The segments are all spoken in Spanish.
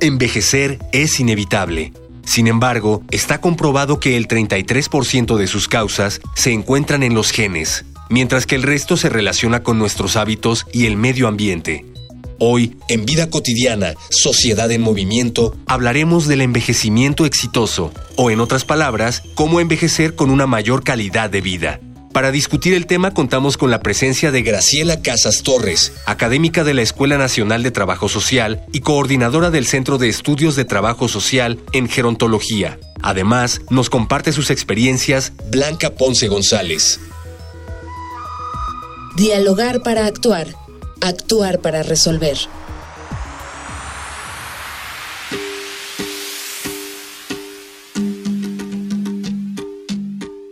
Envejecer es inevitable. Sin embargo, está comprobado que el 33% de sus causas se encuentran en los genes, mientras que el resto se relaciona con nuestros hábitos y el medio ambiente. Hoy, en Vida Cotidiana, Sociedad en Movimiento, hablaremos del envejecimiento exitoso, o en otras palabras, cómo envejecer con una mayor calidad de vida. Para discutir el tema contamos con la presencia de Graciela Casas Torres, académica de la Escuela Nacional de Trabajo Social y coordinadora del Centro de Estudios de Trabajo Social en Gerontología. Además, nos comparte sus experiencias Blanca Ponce González. Dialogar para actuar, actuar para resolver.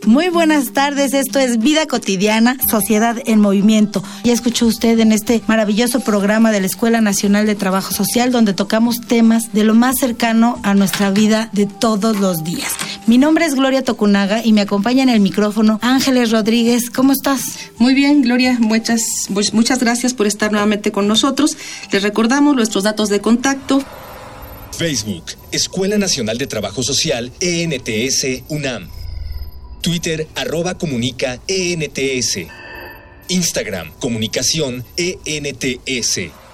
Muy buenas tardes, esto es Vida Cotidiana, Sociedad en Movimiento. Ya escuchó usted en este maravilloso programa de la Escuela Nacional de Trabajo Social donde tocamos temas de lo más cercano a nuestra vida de todos los días. Mi nombre es Gloria Tocunaga y me acompaña en el micrófono Ángeles Rodríguez. ¿Cómo estás? Muy bien, Gloria, muchas, pues, muchas gracias por estar nuevamente con nosotros. Les recordamos nuestros datos de contacto. Facebook, Escuela Nacional de Trabajo Social, ENTS, UNAM. Twitter, arroba comunica ENTS. Instagram, comunicación ENTS.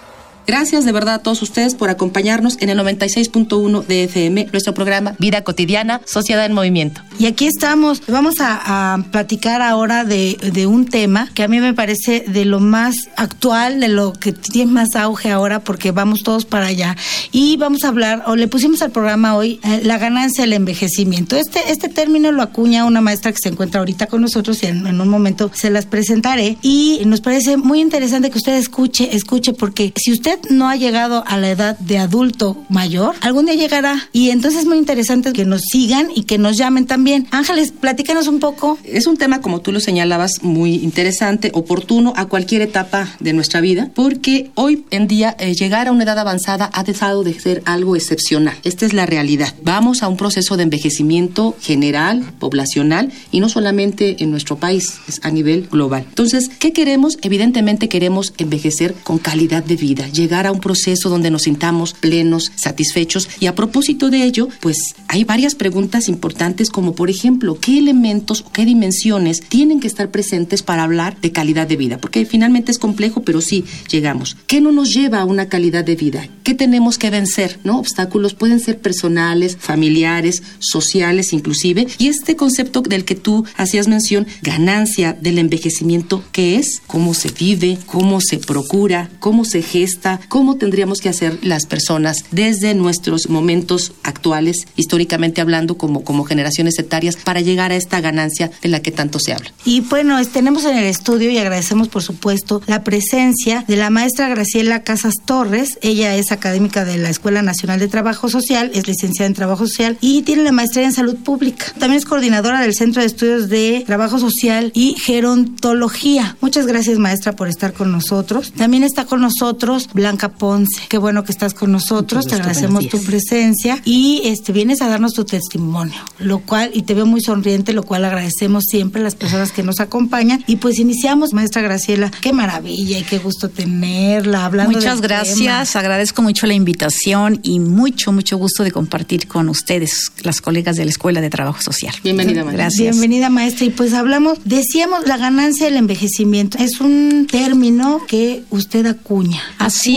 Gracias de verdad a todos ustedes por acompañarnos en el 96.1 de FM, nuestro programa Vida Cotidiana, Sociedad en Movimiento. Y aquí estamos. Vamos a, platicar ahora de, un tema que a mí me parece de lo más actual, de lo que tiene más auge ahora, porque vamos todos para allá. Y vamos a hablar, o le pusimos al programa hoy, eh, la ganancia del envejecimiento. Este, este término lo acuña una maestra que se encuentra ahorita con nosotros y en, en un momento se las presentaré. Y nos parece muy interesante que usted escuche, escuche, porque si usted no ha llegado a la edad de adulto mayor, algún día llegará. Y entonces es muy interesante que nos sigan y que nos llamen también. Ángeles, platícanos un poco. Es un tema, como tú lo señalabas, muy interesante, oportuno a cualquier etapa de nuestra vida, porque hoy en día eh, llegar a una edad avanzada ha dejado de ser algo excepcional. Esta es la realidad. Vamos a un proceso de envejecimiento general, poblacional, y no solamente en nuestro país, es a nivel global. Entonces, ¿qué queremos? Evidentemente queremos envejecer con calidad de vida, llegar a un proceso donde nos sintamos plenos, satisfechos. Y a propósito de ello, pues hay varias preguntas importantes como por ejemplo, ¿qué elementos o qué dimensiones tienen que estar presentes para hablar de calidad de vida? Porque finalmente es complejo, pero sí llegamos. ¿Qué no nos lleva a una calidad de vida? ¿Qué tenemos que vencer? ¿No? Obstáculos pueden ser personales, familiares, sociales inclusive. Y este concepto del que tú hacías mención, ganancia del envejecimiento, ¿qué es? ¿Cómo se vive? ¿Cómo se procura? ¿Cómo se gesta? Cómo tendríamos que hacer las personas desde nuestros momentos actuales, históricamente hablando, como, como generaciones etarias, para llegar a esta ganancia de la que tanto se habla. Y bueno, tenemos en el estudio y agradecemos, por supuesto, la presencia de la maestra Graciela Casas Torres. Ella es académica de la Escuela Nacional de Trabajo Social, es licenciada en Trabajo Social y tiene la maestría en Salud Pública. También es coordinadora del Centro de Estudios de Trabajo Social y Gerontología. Muchas gracias, maestra, por estar con nosotros. También está con nosotros Blanca Ponce. Qué bueno que estás con nosotros, te agradecemos tu presencia y este vienes a darnos tu testimonio, lo cual y te veo muy sonriente, lo cual agradecemos siempre a las personas que nos acompañan y pues iniciamos, maestra Graciela, qué maravilla y qué gusto tenerla hablando Muchas gracias, agradezco mucho la invitación y mucho mucho gusto de compartir con ustedes, las colegas de la Escuela de Trabajo Social. Bienvenida, maestra. Gracias. Bienvenida, maestra. Y pues hablamos, decíamos la ganancia del envejecimiento. Es un término que usted acuña. Así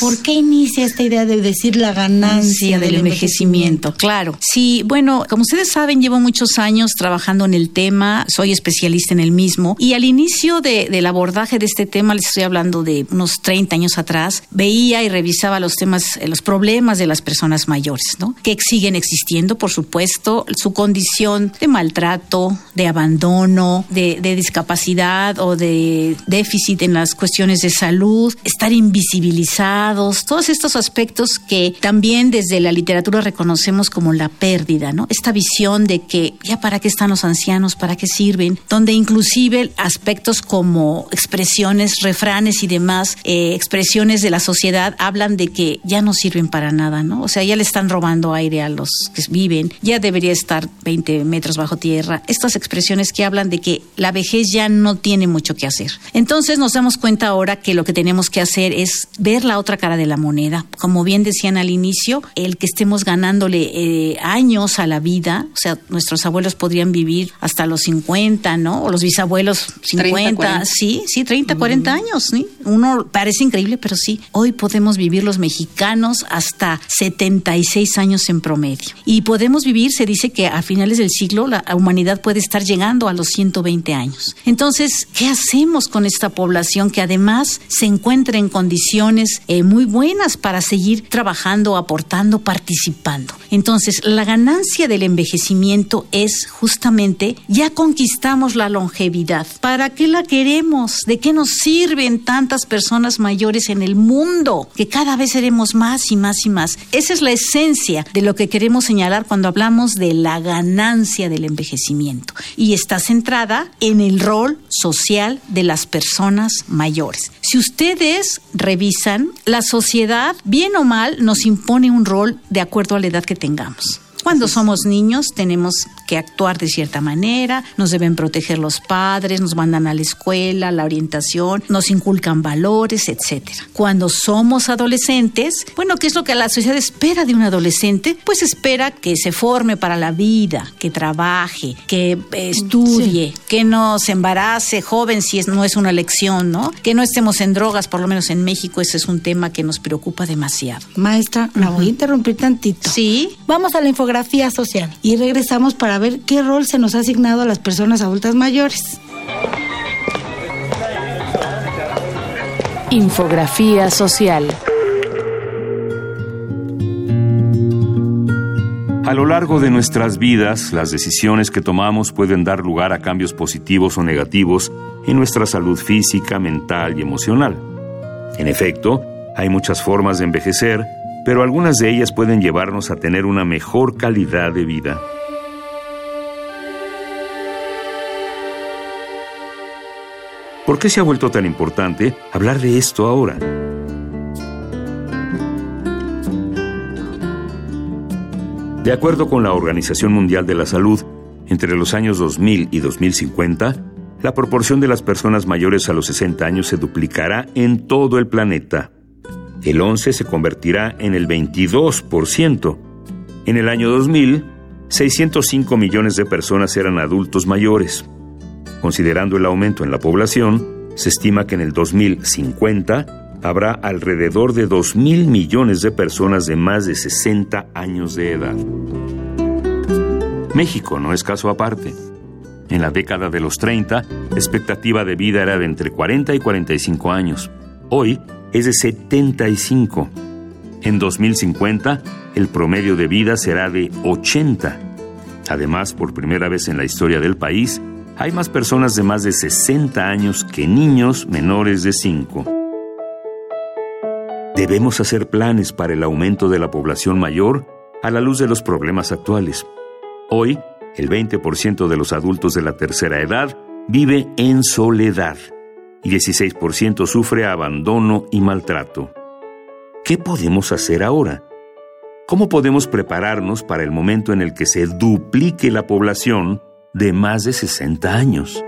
¿Por qué inicia esta idea de decir la ganancia del, envejecimiento? Claro. Sí, bueno, como ustedes saben, llevo muchos años trabajando en el tema, soy especialista en el mismo y al inicio del abordaje de este tema, les estoy hablando de unos 30 años atrás, veía y revisaba los temas, los problemas de las personas mayores, ¿no? Que siguen existiendo, por supuesto, su condición de maltrato, de abandono, de discapacidad o de déficit en las cuestiones de salud, estar invisible todos estos aspectos que también desde la literatura reconocemos como la pérdida, ¿no? Esta visión de que ya para qué están los ancianos, para qué sirven, donde inclusive aspectos como expresiones, refranes y demás, eh, expresiones de la sociedad hablan de que ya no sirven para nada, ¿no? O sea, ya le están robando aire a los que viven, ya debería estar 20 metros bajo tierra. Estas expresiones que hablan de que la vejez ya no tiene mucho que hacer. Entonces nos damos cuenta ahora que lo que tenemos que hacer es ver la otra cara de la moneda. Como bien decían al inicio, el que estemos ganándole eh, años a la vida, o sea, nuestros abuelos podrían vivir hasta los 50, ¿no? O los bisabuelos 50, sí, sí, 30, 40 años, ¿sí? Uno parece increíble, pero sí, hoy podemos vivir los mexicanos hasta 76 años en promedio. Y podemos vivir, se dice que a finales del siglo la humanidad puede estar llegando a los 120 años. Entonces, ¿qué hacemos con esta población que además se encuentra en condiciones eh, muy buenas para seguir trabajando, aportando, participando? Entonces, la ganancia del envejecimiento es justamente ya conquistamos la longevidad. ¿Para qué la queremos? ¿De qué nos sirven tantas personas mayores en el mundo? Que cada vez seremos más y más y más. Esa es la esencia de lo que queremos señalar cuando hablamos de la ganancia del envejecimiento. Y está centrada en el rol social de las personas mayores. Si ustedes revisan, la sociedad, bien o mal, nos impone un rol de acuerdo a la edad que tengamos. Cuando somos niños tenemos que actuar de cierta manera, nos deben proteger los padres, nos mandan a la escuela, la orientación, nos inculcan valores, etcétera. Cuando somos adolescentes, bueno, ¿qué es lo que la sociedad espera de un adolescente? Pues espera que se forme para la vida, que trabaje, que estudie, que no se embarace joven si no es una lección, ¿no? Que no estemos en drogas, por lo menos en México ese es un tema que nos preocupa demasiado. Maestra, la voy a interrumpir tantito. Sí. Vamos a la infografía social y regresamos para ver qué rol se nos ha asignado a las personas adultas mayores. Infografía social. A lo largo de nuestras vidas, las decisiones que tomamos pueden dar lugar a cambios positivos o negativos en nuestra salud física, mental y emocional. En efecto, hay muchas formas de envejecer, pero algunas de ellas pueden llevarnos a tener una mejor calidad de vida. ¿Por qué se ha vuelto tan importante hablar de esto ahora? De acuerdo con la Organización Mundial de la Salud, entre los años 2000 y 2050, la proporción de las personas mayores a los 60 años se duplicará en todo el planeta. El 11 se convertirá en el 22%. En el año 2000, 605 millones de personas eran adultos mayores. Considerando el aumento en la población, se estima que en el 2050 habrá alrededor de 2 mil millones de personas de más de 60 años de edad. México no es caso aparte. En la década de los 30, la expectativa de vida era de entre 40 y 45 años. Hoy es de 75. En 2050, el promedio de vida será de 80. Además, por primera vez en la historia del país, hay más personas de más de 60 años que niños menores de 5. Debemos hacer planes para el aumento de la población mayor a la luz de los problemas actuales. Hoy, el 20% de los adultos de la tercera edad vive en soledad y 16% sufre abandono y maltrato. ¿Qué podemos hacer ahora? ¿Cómo podemos prepararnos para el momento en el que se duplique la población de más de 60 años.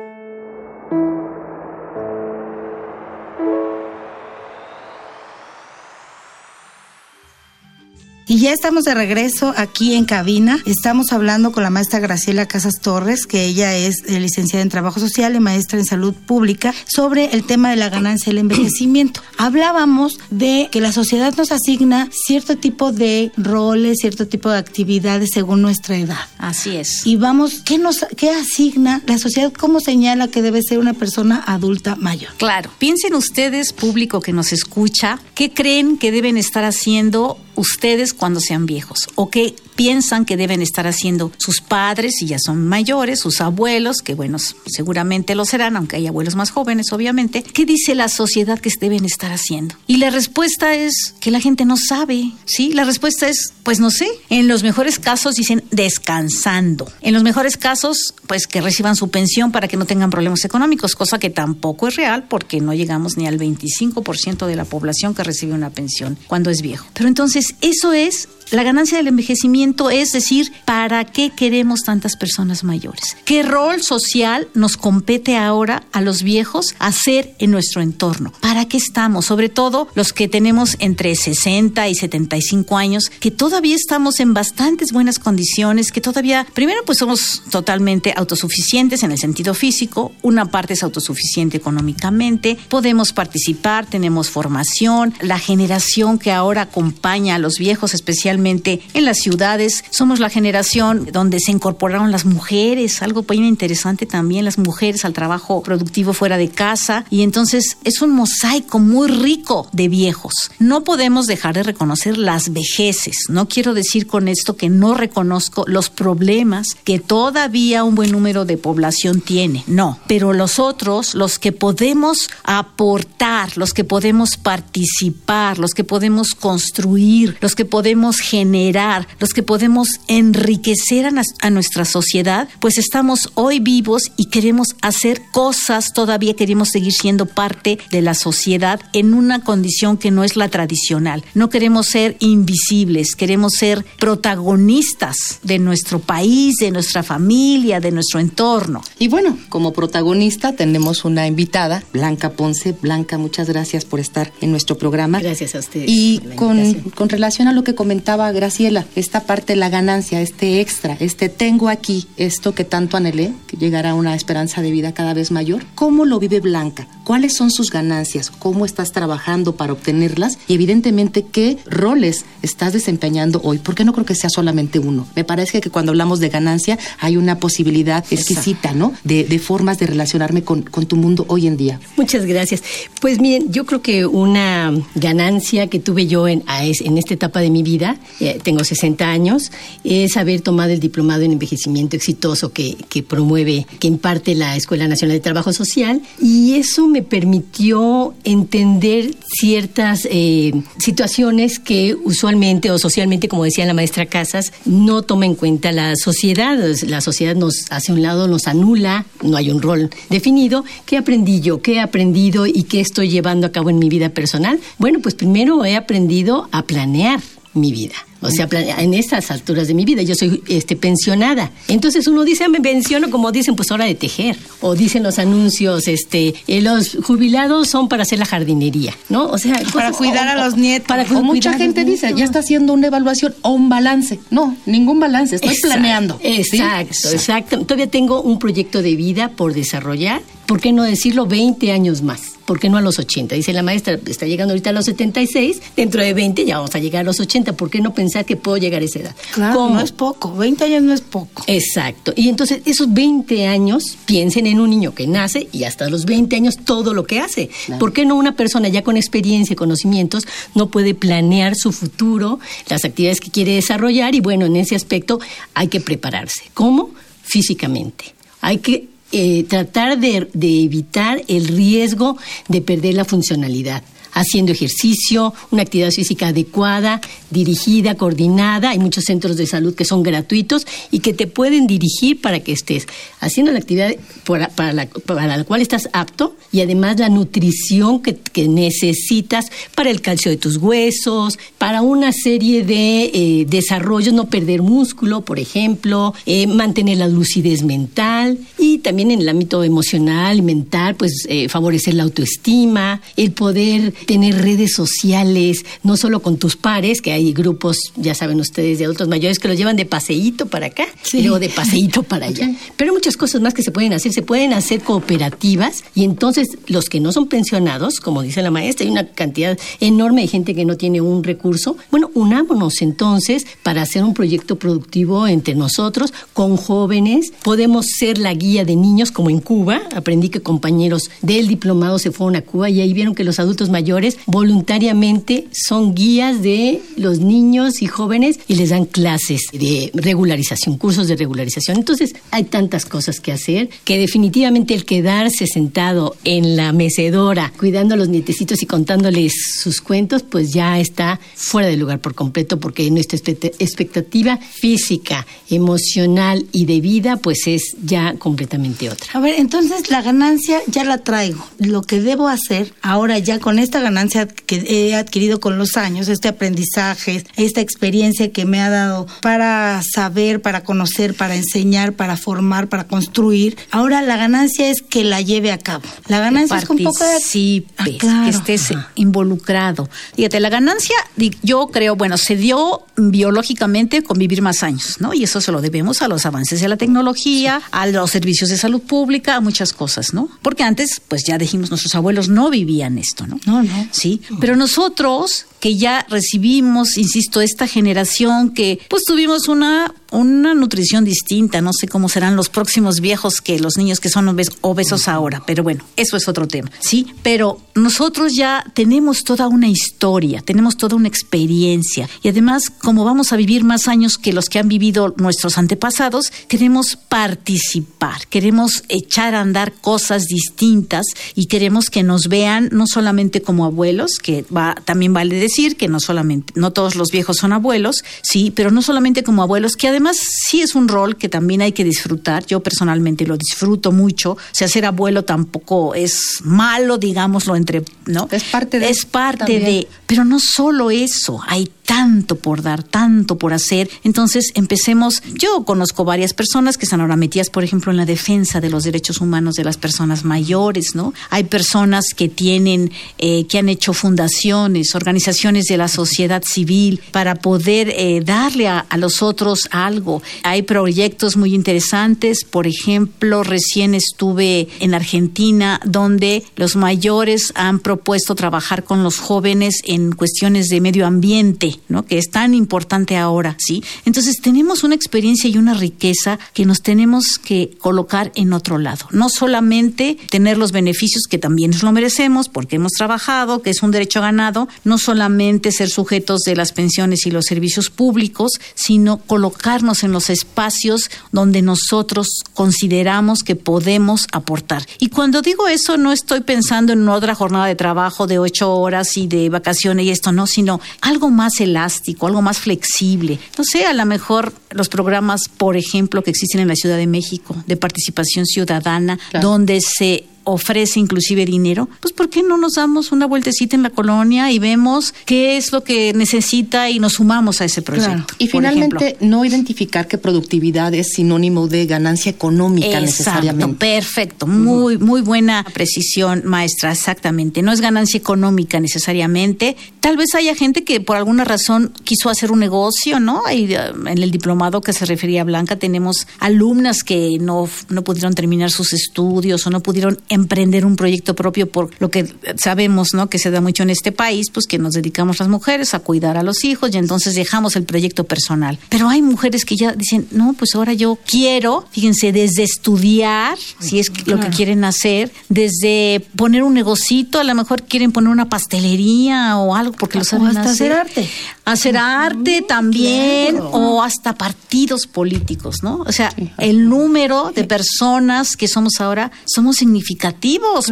Y ya estamos de regreso aquí en cabina. Estamos hablando con la maestra Graciela Casas Torres, que ella es eh, licenciada en Trabajo Social y maestra en Salud Pública, sobre el tema de la ganancia del envejecimiento. Hablábamos de que la sociedad nos asigna cierto tipo de roles, cierto tipo de actividades según nuestra edad. Así es. Y vamos, ¿qué nos qué asigna la sociedad? ¿Cómo señala que debe ser una persona adulta mayor? Claro. Piensen ustedes, público que nos escucha, ¿qué creen que deben estar haciendo ustedes cuando sean viejos? ¿O qué piensan que deben estar haciendo sus padres, si ya son mayores, sus abuelos, que bueno, seguramente lo serán, aunque hay abuelos más jóvenes, obviamente? ¿Qué dice la sociedad que deben estar haciendo? Y la respuesta es que la gente no sabe, ¿sí? La respuesta es, pues no sé. En los mejores casos dicen descansando. En los mejores casos, pues que reciban su pensión para que no tengan problemas económicos, cosa que tampoco es real porque no llegamos ni al 25% de la población que recibe una pensión cuando es viejo. Pero entonces, eso es la ganancia del envejecimiento es decir, ¿para qué queremos tantas personas mayores? ¿Qué rol social nos compete ahora a los viejos hacer en nuestro entorno? ¿Para qué estamos? Sobre todo los que tenemos entre 60 y 75 años, que todavía estamos en bastantes buenas condiciones, que todavía, primero pues somos totalmente autosuficientes en el sentido físico, una parte es autosuficiente económicamente, podemos participar, tenemos formación, la generación que ahora acompaña a los viejos, especialmente en las ciudades. Somos la generación donde se incorporaron las mujeres, algo bien interesante también, las mujeres al trabajo productivo fuera de casa. Y entonces es un mosaico muy rico de viejos. No podemos dejar de reconocer las vejeces. No quiero decir con esto que no reconozco los problemas que todavía un buen número de población tiene. No, pero los otros, los que podemos aportar, los que podemos participar, los que podemos construir, los que podemos generar, los que podemos enriquecer a, nuestra sociedad, pues estamos hoy vivos y queremos hacer cosas, todavía queremos seguir siendo parte de la sociedad en una condición que no es la tradicional. No queremos ser invisibles, queremos ser protagonistas de nuestro país, de nuestra familia, de nuestro entorno. Y bueno, como protagonista tenemos una invitada, Blanca Ponce. Blanca, muchas gracias por estar en nuestro programa. Gracias a ustedes. Y con, con relación a lo que comentaba Graciela, esta parte, la ganancia, este extra, este tengo aquí, esto que tanto anhelé, que llegará a una esperanza de vida cada vez mayor, ¿cómo lo vive Blanca? ¿Cuáles son sus ganancias? ¿Cómo estás trabajando para obtenerlas? Y evidentemente, ¿qué roles estás desempeñando hoy? Porque no creo que sea solamente uno. Me parece que cuando hablamos de ganancia hay una posibilidad exquisita, ¿no? De, formas de relacionarme con, tu mundo hoy en día. Muchas gracias. Pues miren, yo creo que una ganancia que tuve yo en, en esta etapa de mi vida eh, tengo 60 años, es haber tomado el diplomado en envejecimiento exitoso que, promueve, que imparte la Escuela Nacional de Trabajo Social y eso me permitió entender ciertas eh, situaciones que usualmente o socialmente, como decía la maestra Casas, no toma en cuenta la sociedad. La sociedad nos hace un lado, nos anula, no hay un rol definido. ¿Qué aprendí yo? ¿Qué he aprendido y qué estoy llevando a cabo en mi vida personal? Bueno, pues primero he aprendido a planear mi vida. O sea, en estas alturas de mi vida, yo soy este, pensionada. Entonces uno dice, ah, me pensiono, como dicen, pues hora de tejer. O dicen los anuncios, este, eh, los jubilados son para hacer la jardinería, ¿no? O sea, para cuidar a los nietos. Para o mucha gente dice, ya está haciendo una evaluación o un balance. No, ningún balance, estoy planeando. Exacto, exacto. Todavía tengo un proyecto de vida por desarrollar. ¿Por qué no decirlo 20 años más? ¿Por qué no a los 80? Dice la maestra, está llegando ahorita a los 76, dentro de 20 ya vamos a llegar a los 80, ¿por qué no pensar que puedo llegar a esa edad? Claro, no es poco, 20 años no es poco. Exacto, y entonces esos 20 años, piensen en un niño que nace y hasta los 20 años todo lo que hace. ¿Por qué no una persona ya con experiencia y conocimientos no puede planear su futuro, las actividades que quiere desarrollar y bueno, en ese aspecto hay que prepararse. ¿Cómo? Físicamente. Hay que eh, tratar de, evitar el riesgo de perder la funcionalidad haciendo ejercicio, una actividad física adecuada, dirigida, coordinada. Hay muchos centros de salud que son gratuitos y que te pueden dirigir para que estés haciendo la actividad para, la, cual estás apto y además la nutrición que, necesitas para el calcio de tus huesos, para una serie de eh, desarrollos, no perder músculo, por ejemplo, eh, mantener la lucidez mental y también en el ámbito emocional y mental, pues eh, favorecer la autoestima, el poder tener redes sociales, no solo con tus pares, que hay grupos, ya saben ustedes, de adultos mayores que los llevan de paseíto para acá y luego de paseíto para allá. Pero hay muchas cosas más que se pueden hacer. Se pueden hacer cooperativas y entonces los que no son pensionados, como dice la maestra, hay una cantidad enorme de gente que no tiene un recurso. Bueno, unámonos entonces para hacer un proyecto productivo entre nosotros, con jóvenes. Podemos ser la guía de niños, como en Cuba. Aprendí que compañeros del diplomado se fueron a Cuba y ahí vieron que los adultos mayores voluntariamente son guías de los niños y jóvenes y les dan clases de regularización, cursos de regularización. Entonces, hay tantas cosas que hacer que definitivamente el quedarse sentado en la mecedora cuidando a los nietecitos y contándoles sus cuentos, pues ya está fuera de lugar por completo porque nuestra expectativa física, emocional y de vida pues es ya completamente otra. A ver, entonces la ganancia ya la traigo. Lo que debo hacer ahora ya con esta ganancia que he adquirido con los años, este aprendizaje, esta experiencia que me ha dado para saber, para conocer, para enseñar, para formar, para construir, ahora la ganancia es que la lleve a cabo. La ganancia es un poco de... Sí, ah, que estés involucrado. Fíjate, la ganancia, yo creo, bueno, se dio biológicamente con vivir más años, ¿no? Y eso se lo debemos a los avances de la tecnología, a los servicios de salud pública, a muchas cosas, ¿no? Porque antes, pues ya dijimos, nuestros abuelos no vivían esto, ¿no? No, no. Sí, pero nosotros que ya recibimos, insisto, esta generación que pues tuvimos una una nutrición distinta, no sé cómo serán los próximos viejos que los niños que son obesos ahora, pero bueno, eso es otro tema, ¿sí? Pero nosotros ya tenemos toda una historia, tenemos toda una experiencia y además como vamos a vivir más años que los que han vivido nuestros antepasados, queremos participar, queremos echar a andar cosas distintas y queremos que nos vean no solamente como abuelos, que va también vale decir que no solamente no todos los viejos son abuelos, sí, pero no solamente como abuelos, que además sí es un rol que también hay que disfrutar. Yo personalmente lo disfruto mucho. O sea, ser abuelo tampoco es malo, digámoslo entre, ¿no? Es parte de Es parte de, pero no solo eso, hay tanto por dar, tanto por hacer. Entonces, empecemos. Yo conozco varias personas que están ahora metidas, por ejemplo, en la defensa de los derechos humanos de las personas mayores, ¿no? Hay personas que tienen, eh, que han hecho fundaciones, organizaciones de la sociedad civil para poder eh, darle a, los otros algo. Hay proyectos muy interesantes. Por ejemplo, recién estuve en Argentina, donde los mayores han propuesto trabajar con los jóvenes en cuestiones de medio ambiente ¿no? Que es tan importante ahora, ¿sí? Entonces tenemos una experiencia y una riqueza que nos tenemos que colocar en otro lado. No solamente tener los beneficios que también nos lo merecemos porque hemos trabajado, que es un derecho ganado, no solamente ser sujetos de las pensiones y los servicios públicos, sino colocarnos en los espacios donde nosotros consideramos que podemos aportar. Y cuando digo eso, no estoy pensando en otra jornada de trabajo de ocho horas y de vacaciones y esto, no, sino algo más elástico, algo más flexible. No sé, a lo mejor los programas, por ejemplo, que existen en la Ciudad de México de participación ciudadana, donde se ofrece inclusive dinero, pues ¿por qué no nos damos una vueltecita en la colonia y vemos qué es lo que necesita y nos sumamos a ese proyecto? Y finalmente no identificar que productividad es sinónimo de ganancia económica Exacto, necesariamente. Perfecto, muy muy buena precisión, maestra, exactamente. No es ganancia económica necesariamente. Tal vez haya gente que por alguna razón quiso hacer un negocio, ¿no? Y, eh, en el diplomado que se refería a Blanca tenemos alumnas que no no pudieron terminar sus estudios o no pudieron emprender un proyecto propio por lo que sabemos, ¿no? Que se da mucho en este país, pues que nos dedicamos las mujeres a cuidar a los hijos y entonces dejamos el proyecto personal. Pero hay mujeres que ya dicen, no, pues ahora yo quiero, fíjense, desde estudiar, si es lo que quieren hacer, desde poner un negocito, a lo mejor quieren poner una pastelería o algo porque lo saben hasta hacer. arte. Hacer arte también o hasta partidos políticos, ¿no? O sea, el número de personas que somos ahora somos significativos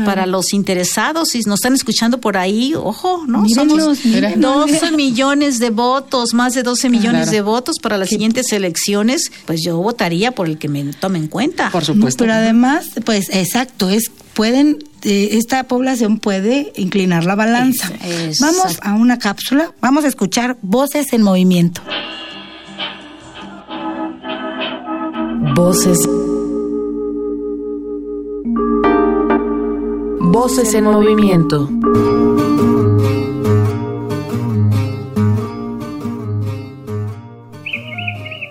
para los interesados. Si nos están escuchando por ahí, ojo, ¿no? Somos 12 millones de votos, más de 12 millones de votos para las siguientes elecciones. Pues yo votaría por el que me tome en cuenta. Por supuesto. Pero además, pues exacto, es pueden eh, esta población puede inclinar la balanza. Vamos a una cápsula, vamos a escuchar voces en movimiento. Voces Voces en movimiento.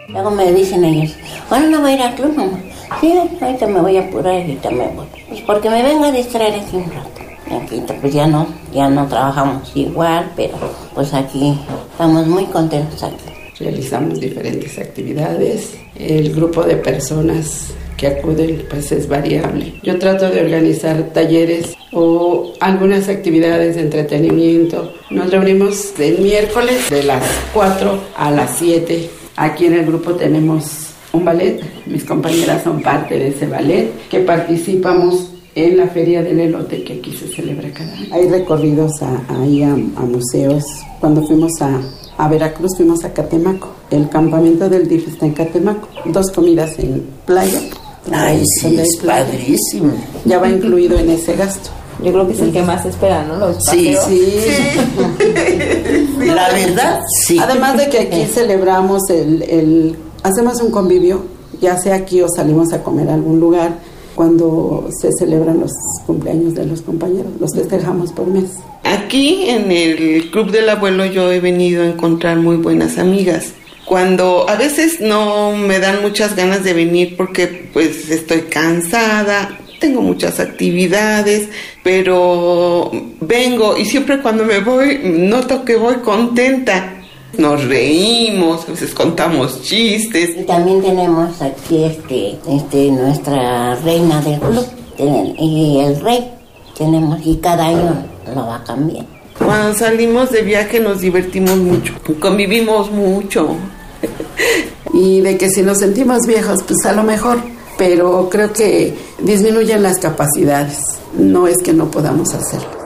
Luego me dicen ellos, bueno, no voy a ir al club, mamá. Sí, ahorita me voy a apurar y ahorita me voy. Pues porque me vengo a distraer aquí un rato. Aquí pues ya no, ya no trabajamos igual, pero pues aquí Estamos muy contentos aquí. Realizamos diferentes actividades. El grupo de personas que acuden pues es variable. Yo trato de organizar talleres o algunas actividades de entretenimiento. Nos reunimos el miércoles de las 4 a las 7. Aquí en el grupo tenemos un ballet. Mis compañeras son parte de ese ballet que participamos en la Feria del Elote que aquí se celebra cada año. Hay recorridos ahí a, museos. Cuando fuimos a, a Veracruz fuimos a Catemaco. El campamento del DIF está en Catemaco. Dos comidas en playa Ay, sí, es padrísimo. Ya va incluido en ese gasto. Yo creo que es el que más espera, ¿no? Los sí, sí, La verdad, sí. Además de que aquí celebramos el, el, hacemos un convivio, ya sea aquí o salimos a comer a algún lugar, cuando se celebran los cumpleaños de los compañeros, los festejamos por mes. Aquí en el Club del Abuelo yo he venido a encontrar muy buenas amigas cuando a veces no me dan muchas ganas de venir porque pues estoy cansada, tengo muchas actividades, pero vengo y siempre cuando me voy noto que voy contenta. Nos reímos, a veces contamos chistes. Y también tenemos aquí este, este, nuestra reina del club y el rey tenemos y cada año lo va cambiando. Cuando salimos de viaje nos divertimos mucho, convivimos mucho. y de que si nos sentimos viejos, pues a lo mejor, pero creo que disminuyen las capacidades, no es que no podamos hacerlo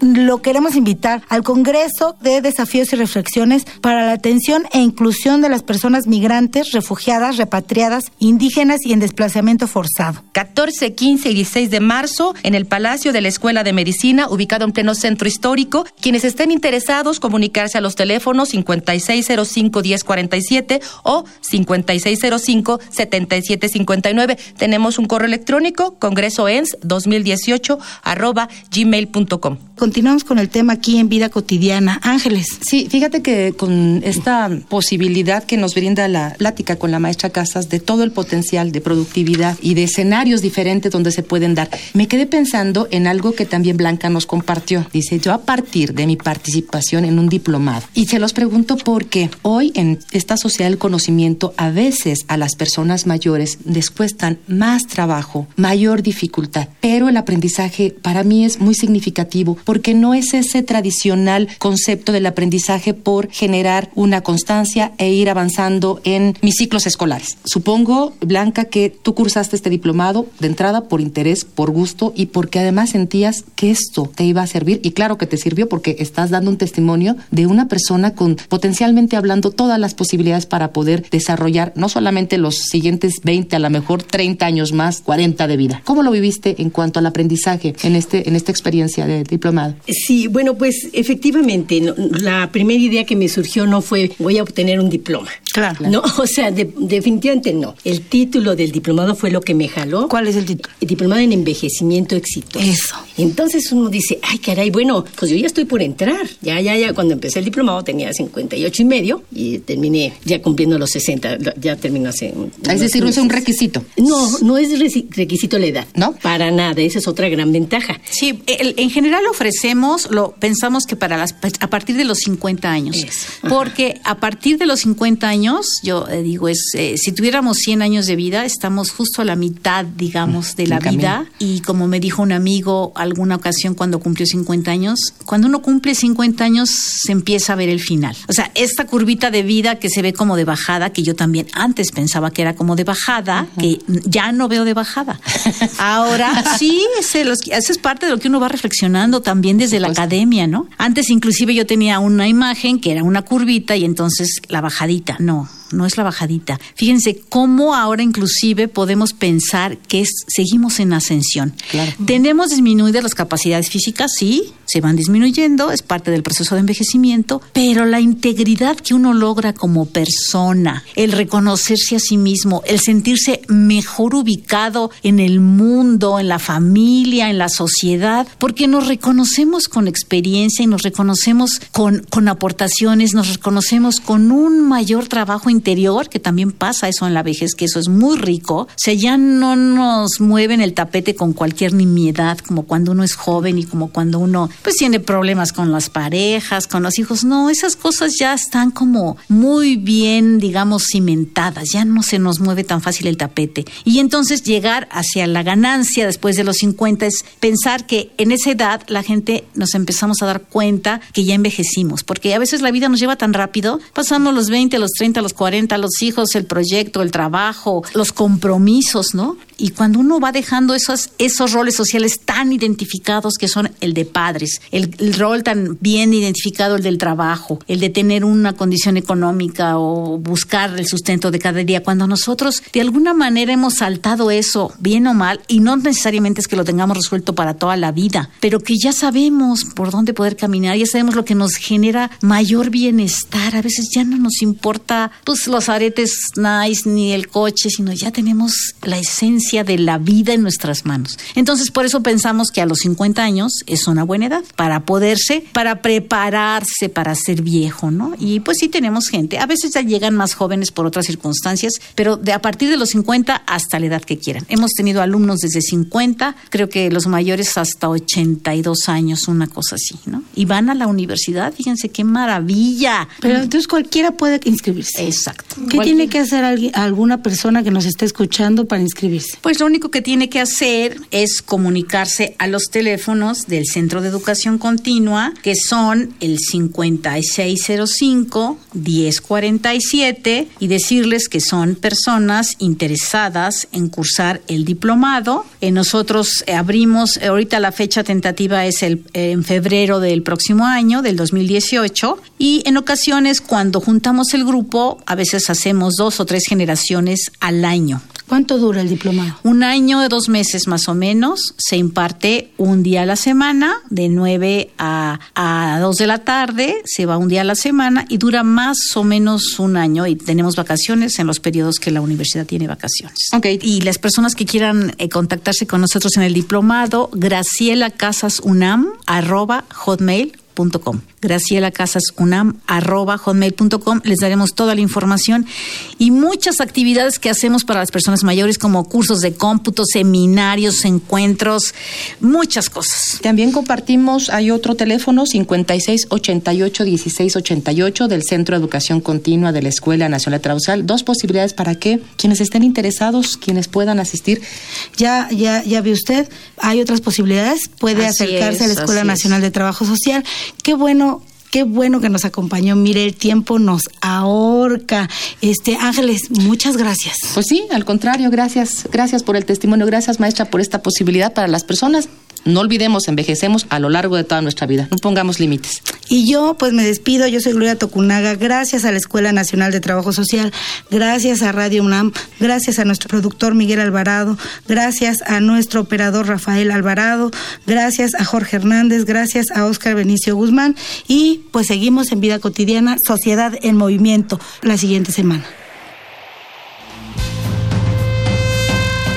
lo queremos invitar al Congreso de Desafíos y Reflexiones para la Atención e Inclusión de las Personas Migrantes, Refugiadas, Repatriadas, Indígenas y en Desplazamiento Forzado. 14, 15 y 16 de marzo en el Palacio de la Escuela de Medicina, ubicado en pleno centro histórico. Quienes estén interesados, comunicarse a los teléfonos 5605-1047 o 5605-7759. Tenemos un correo electrónico, congresoens 2018 arroba gmail.com continuamos con el tema aquí en Vida Cotidiana. Ángeles. Sí, fíjate que con esta posibilidad que nos brinda la plática con la maestra Casas de todo el potencial de productividad y de escenarios diferentes donde se pueden dar, me quedé pensando en algo que también Blanca nos compartió. Dice, yo a partir de mi participación en un diplomado, y se los pregunto porque hoy en esta sociedad del conocimiento a veces a las personas mayores les cuestan más trabajo, mayor dificultad, pero el aprendizaje para mí es muy significativo porque no es ese tradicional concepto del aprendizaje por generar una constancia e ir avanzando en mis ciclos escolares. Supongo, Blanca, que tú cursaste este diplomado de entrada por interés, por gusto y porque además sentías que esto te iba a servir y claro que te sirvió porque estás dando un testimonio de una persona con potencialmente hablando todas las posibilidades para poder desarrollar no solamente los siguientes 20, a lo mejor 30 años más, 40 de vida. ¿Cómo lo viviste en cuanto al aprendizaje en este en esta experiencia de diplomado? Sí, bueno, pues efectivamente, la primera idea que me surgió no fue voy a obtener un diploma. Claro. No, o sea, definitivamente no. El título del diplomado fue lo que me jaló. ¿Cuál es el título? El diplomado en envejecimiento exitoso. Eso. Entonces uno dice, ay, caray, bueno, pues yo ya estoy por entrar. Ya, ya, ya, cuando empecé el diplomado tenía 58 y medio y terminé ya cumpliendo los 60. Ya terminó hace... Es decir, no es un requisito. No, no es requisito la edad. ¿No? Para nada, esa es otra gran ventaja. Sí, en general ofrece lo pensamos que para las, a partir de los 50 años. Porque a partir de los 50 años, yo eh, digo, es eh, si tuviéramos 100 años de vida, estamos justo a la mitad, digamos, de la vida. Y como me dijo un amigo alguna ocasión cuando cumplió 50 años, cuando uno cumple 50 años se empieza a ver el final. O sea, esta curvita de vida que se ve como de bajada, que yo también antes pensaba que era como de bajada, que ya no veo de bajada. Ahora sí, ese, es parte de lo que uno va reflexionando también desde la academia, ¿no? Antes inclusive yo tenía una imagen que era una curvita y entonces la bajadita, no, canoa no es la bajadita. Fíjense cómo ahora inclusive podemos pensar que es, seguimos en ascensión. Tenemos disminuidas las capacidades físicas, sí, se van disminuyendo, es parte del proceso de envejecimiento, pero la integridad que uno logra como persona, el reconocerse a sí mismo, el sentirse mejor ubicado en el mundo, en la familia, en la sociedad, porque nos reconocemos con experiencia y nos reconocemos con, con aportaciones, nos reconocemos con un mayor trabajo interior, que también pasa eso en la vejez, que eso es muy rico. O sea, ya no nos mueven el tapete con cualquier nimiedad, como cuando uno es joven y como cuando uno pues tiene problemas con las parejas, con los hijos. No, esas cosas ya están como muy bien, digamos, cimentadas. Ya no se nos mueve tan fácil el tapete. Y entonces llegar hacia la ganancia después de los 50 es pensar que en esa edad la gente nos empezamos a dar cuenta que ya envejecimos, porque a veces la vida nos lleva tan rápido, pasamos los 20, los 30, los 40, los hijos, el proyecto, el trabajo, los compromisos, ¿no? Y cuando uno va dejando esos, esos roles sociales tan identificados que son el de padres, el, el rol tan bien identificado, el del trabajo, el de tener una condición económica o buscar el sustento de cada día, cuando nosotros de alguna manera hemos saltado eso, bien o mal, y no necesariamente es que lo tengamos resuelto para toda la vida, pero que ya sabemos por dónde poder caminar, ya sabemos lo que nos genera mayor bienestar, a veces ya no nos importa pues los aretes nice ni el coche, sino ya tenemos la esencia de la vida en nuestras manos. Entonces, por eso pensamos que a los 50 años es una buena edad para poderse, para prepararse para ser viejo, ¿no? Y pues sí tenemos gente, a veces ya llegan más jóvenes por otras circunstancias, pero de a partir de los 50 hasta la edad que quieran. Hemos tenido alumnos desde 50, creo que los mayores hasta 82 años, una cosa así, ¿no? Y van a la universidad, fíjense qué maravilla. Pero entonces cualquiera puede inscribirse. Exacto. ¿Qué tiene que hacer alguien- alguna persona que nos esté escuchando para inscribirse? Pues lo único que tiene que hacer es comunicarse a los teléfonos del Centro de Educación Continua, que son el 5605-1047, y decirles que son personas interesadas en cursar el diplomado. Eh, nosotros eh, abrimos, eh, ahorita la fecha tentativa es el, en febrero del próximo año, del 2018, y en ocasiones cuando juntamos el grupo, a veces hacemos dos o tres generaciones al año. ¿Cuánto dura el diplomado? Un año de dos meses más o menos. Se imparte un día a la semana, de 9 a, a 2 de la tarde. Se va un día a la semana y dura más o menos un año. Y tenemos vacaciones en los periodos que la universidad tiene vacaciones. Ok. Y las personas que quieran eh, contactarse con nosotros en el diplomado, Graciela Casas Unam, arroba hotmail.com. Graciela Casas Unam, arroba hotmail.com. Les daremos toda la información y muchas actividades que hacemos para las personas mayores, como cursos de cómputo, seminarios, encuentros, muchas cosas. También compartimos, hay otro teléfono, 5688-1688 del Centro de Educación Continua de la Escuela Nacional de Trausal. Dos posibilidades para que quienes estén interesados, quienes puedan asistir. Ya, ya, ya ve usted, hay otras posibilidades. Puede Así acercarse a la es, Escuela Nacional de Trabajo Social. Qué bueno. Qué bueno que nos acompañó. Mire, el tiempo nos ahorca. Este, Ángeles, muchas gracias. Pues sí, al contrario, gracias, gracias por el testimonio, gracias maestra por esta posibilidad para las personas. No olvidemos, envejecemos a lo largo de toda nuestra vida. No pongamos límites. Y yo, pues me despido. Yo soy Gloria Tocunaga. Gracias a la Escuela Nacional de Trabajo Social. Gracias a Radio UNAM. Gracias a nuestro productor Miguel Alvarado. Gracias a nuestro operador Rafael Alvarado. Gracias a Jorge Hernández. Gracias a Óscar Benicio Guzmán. Y pues seguimos en Vida Cotidiana, Sociedad en Movimiento, la siguiente semana.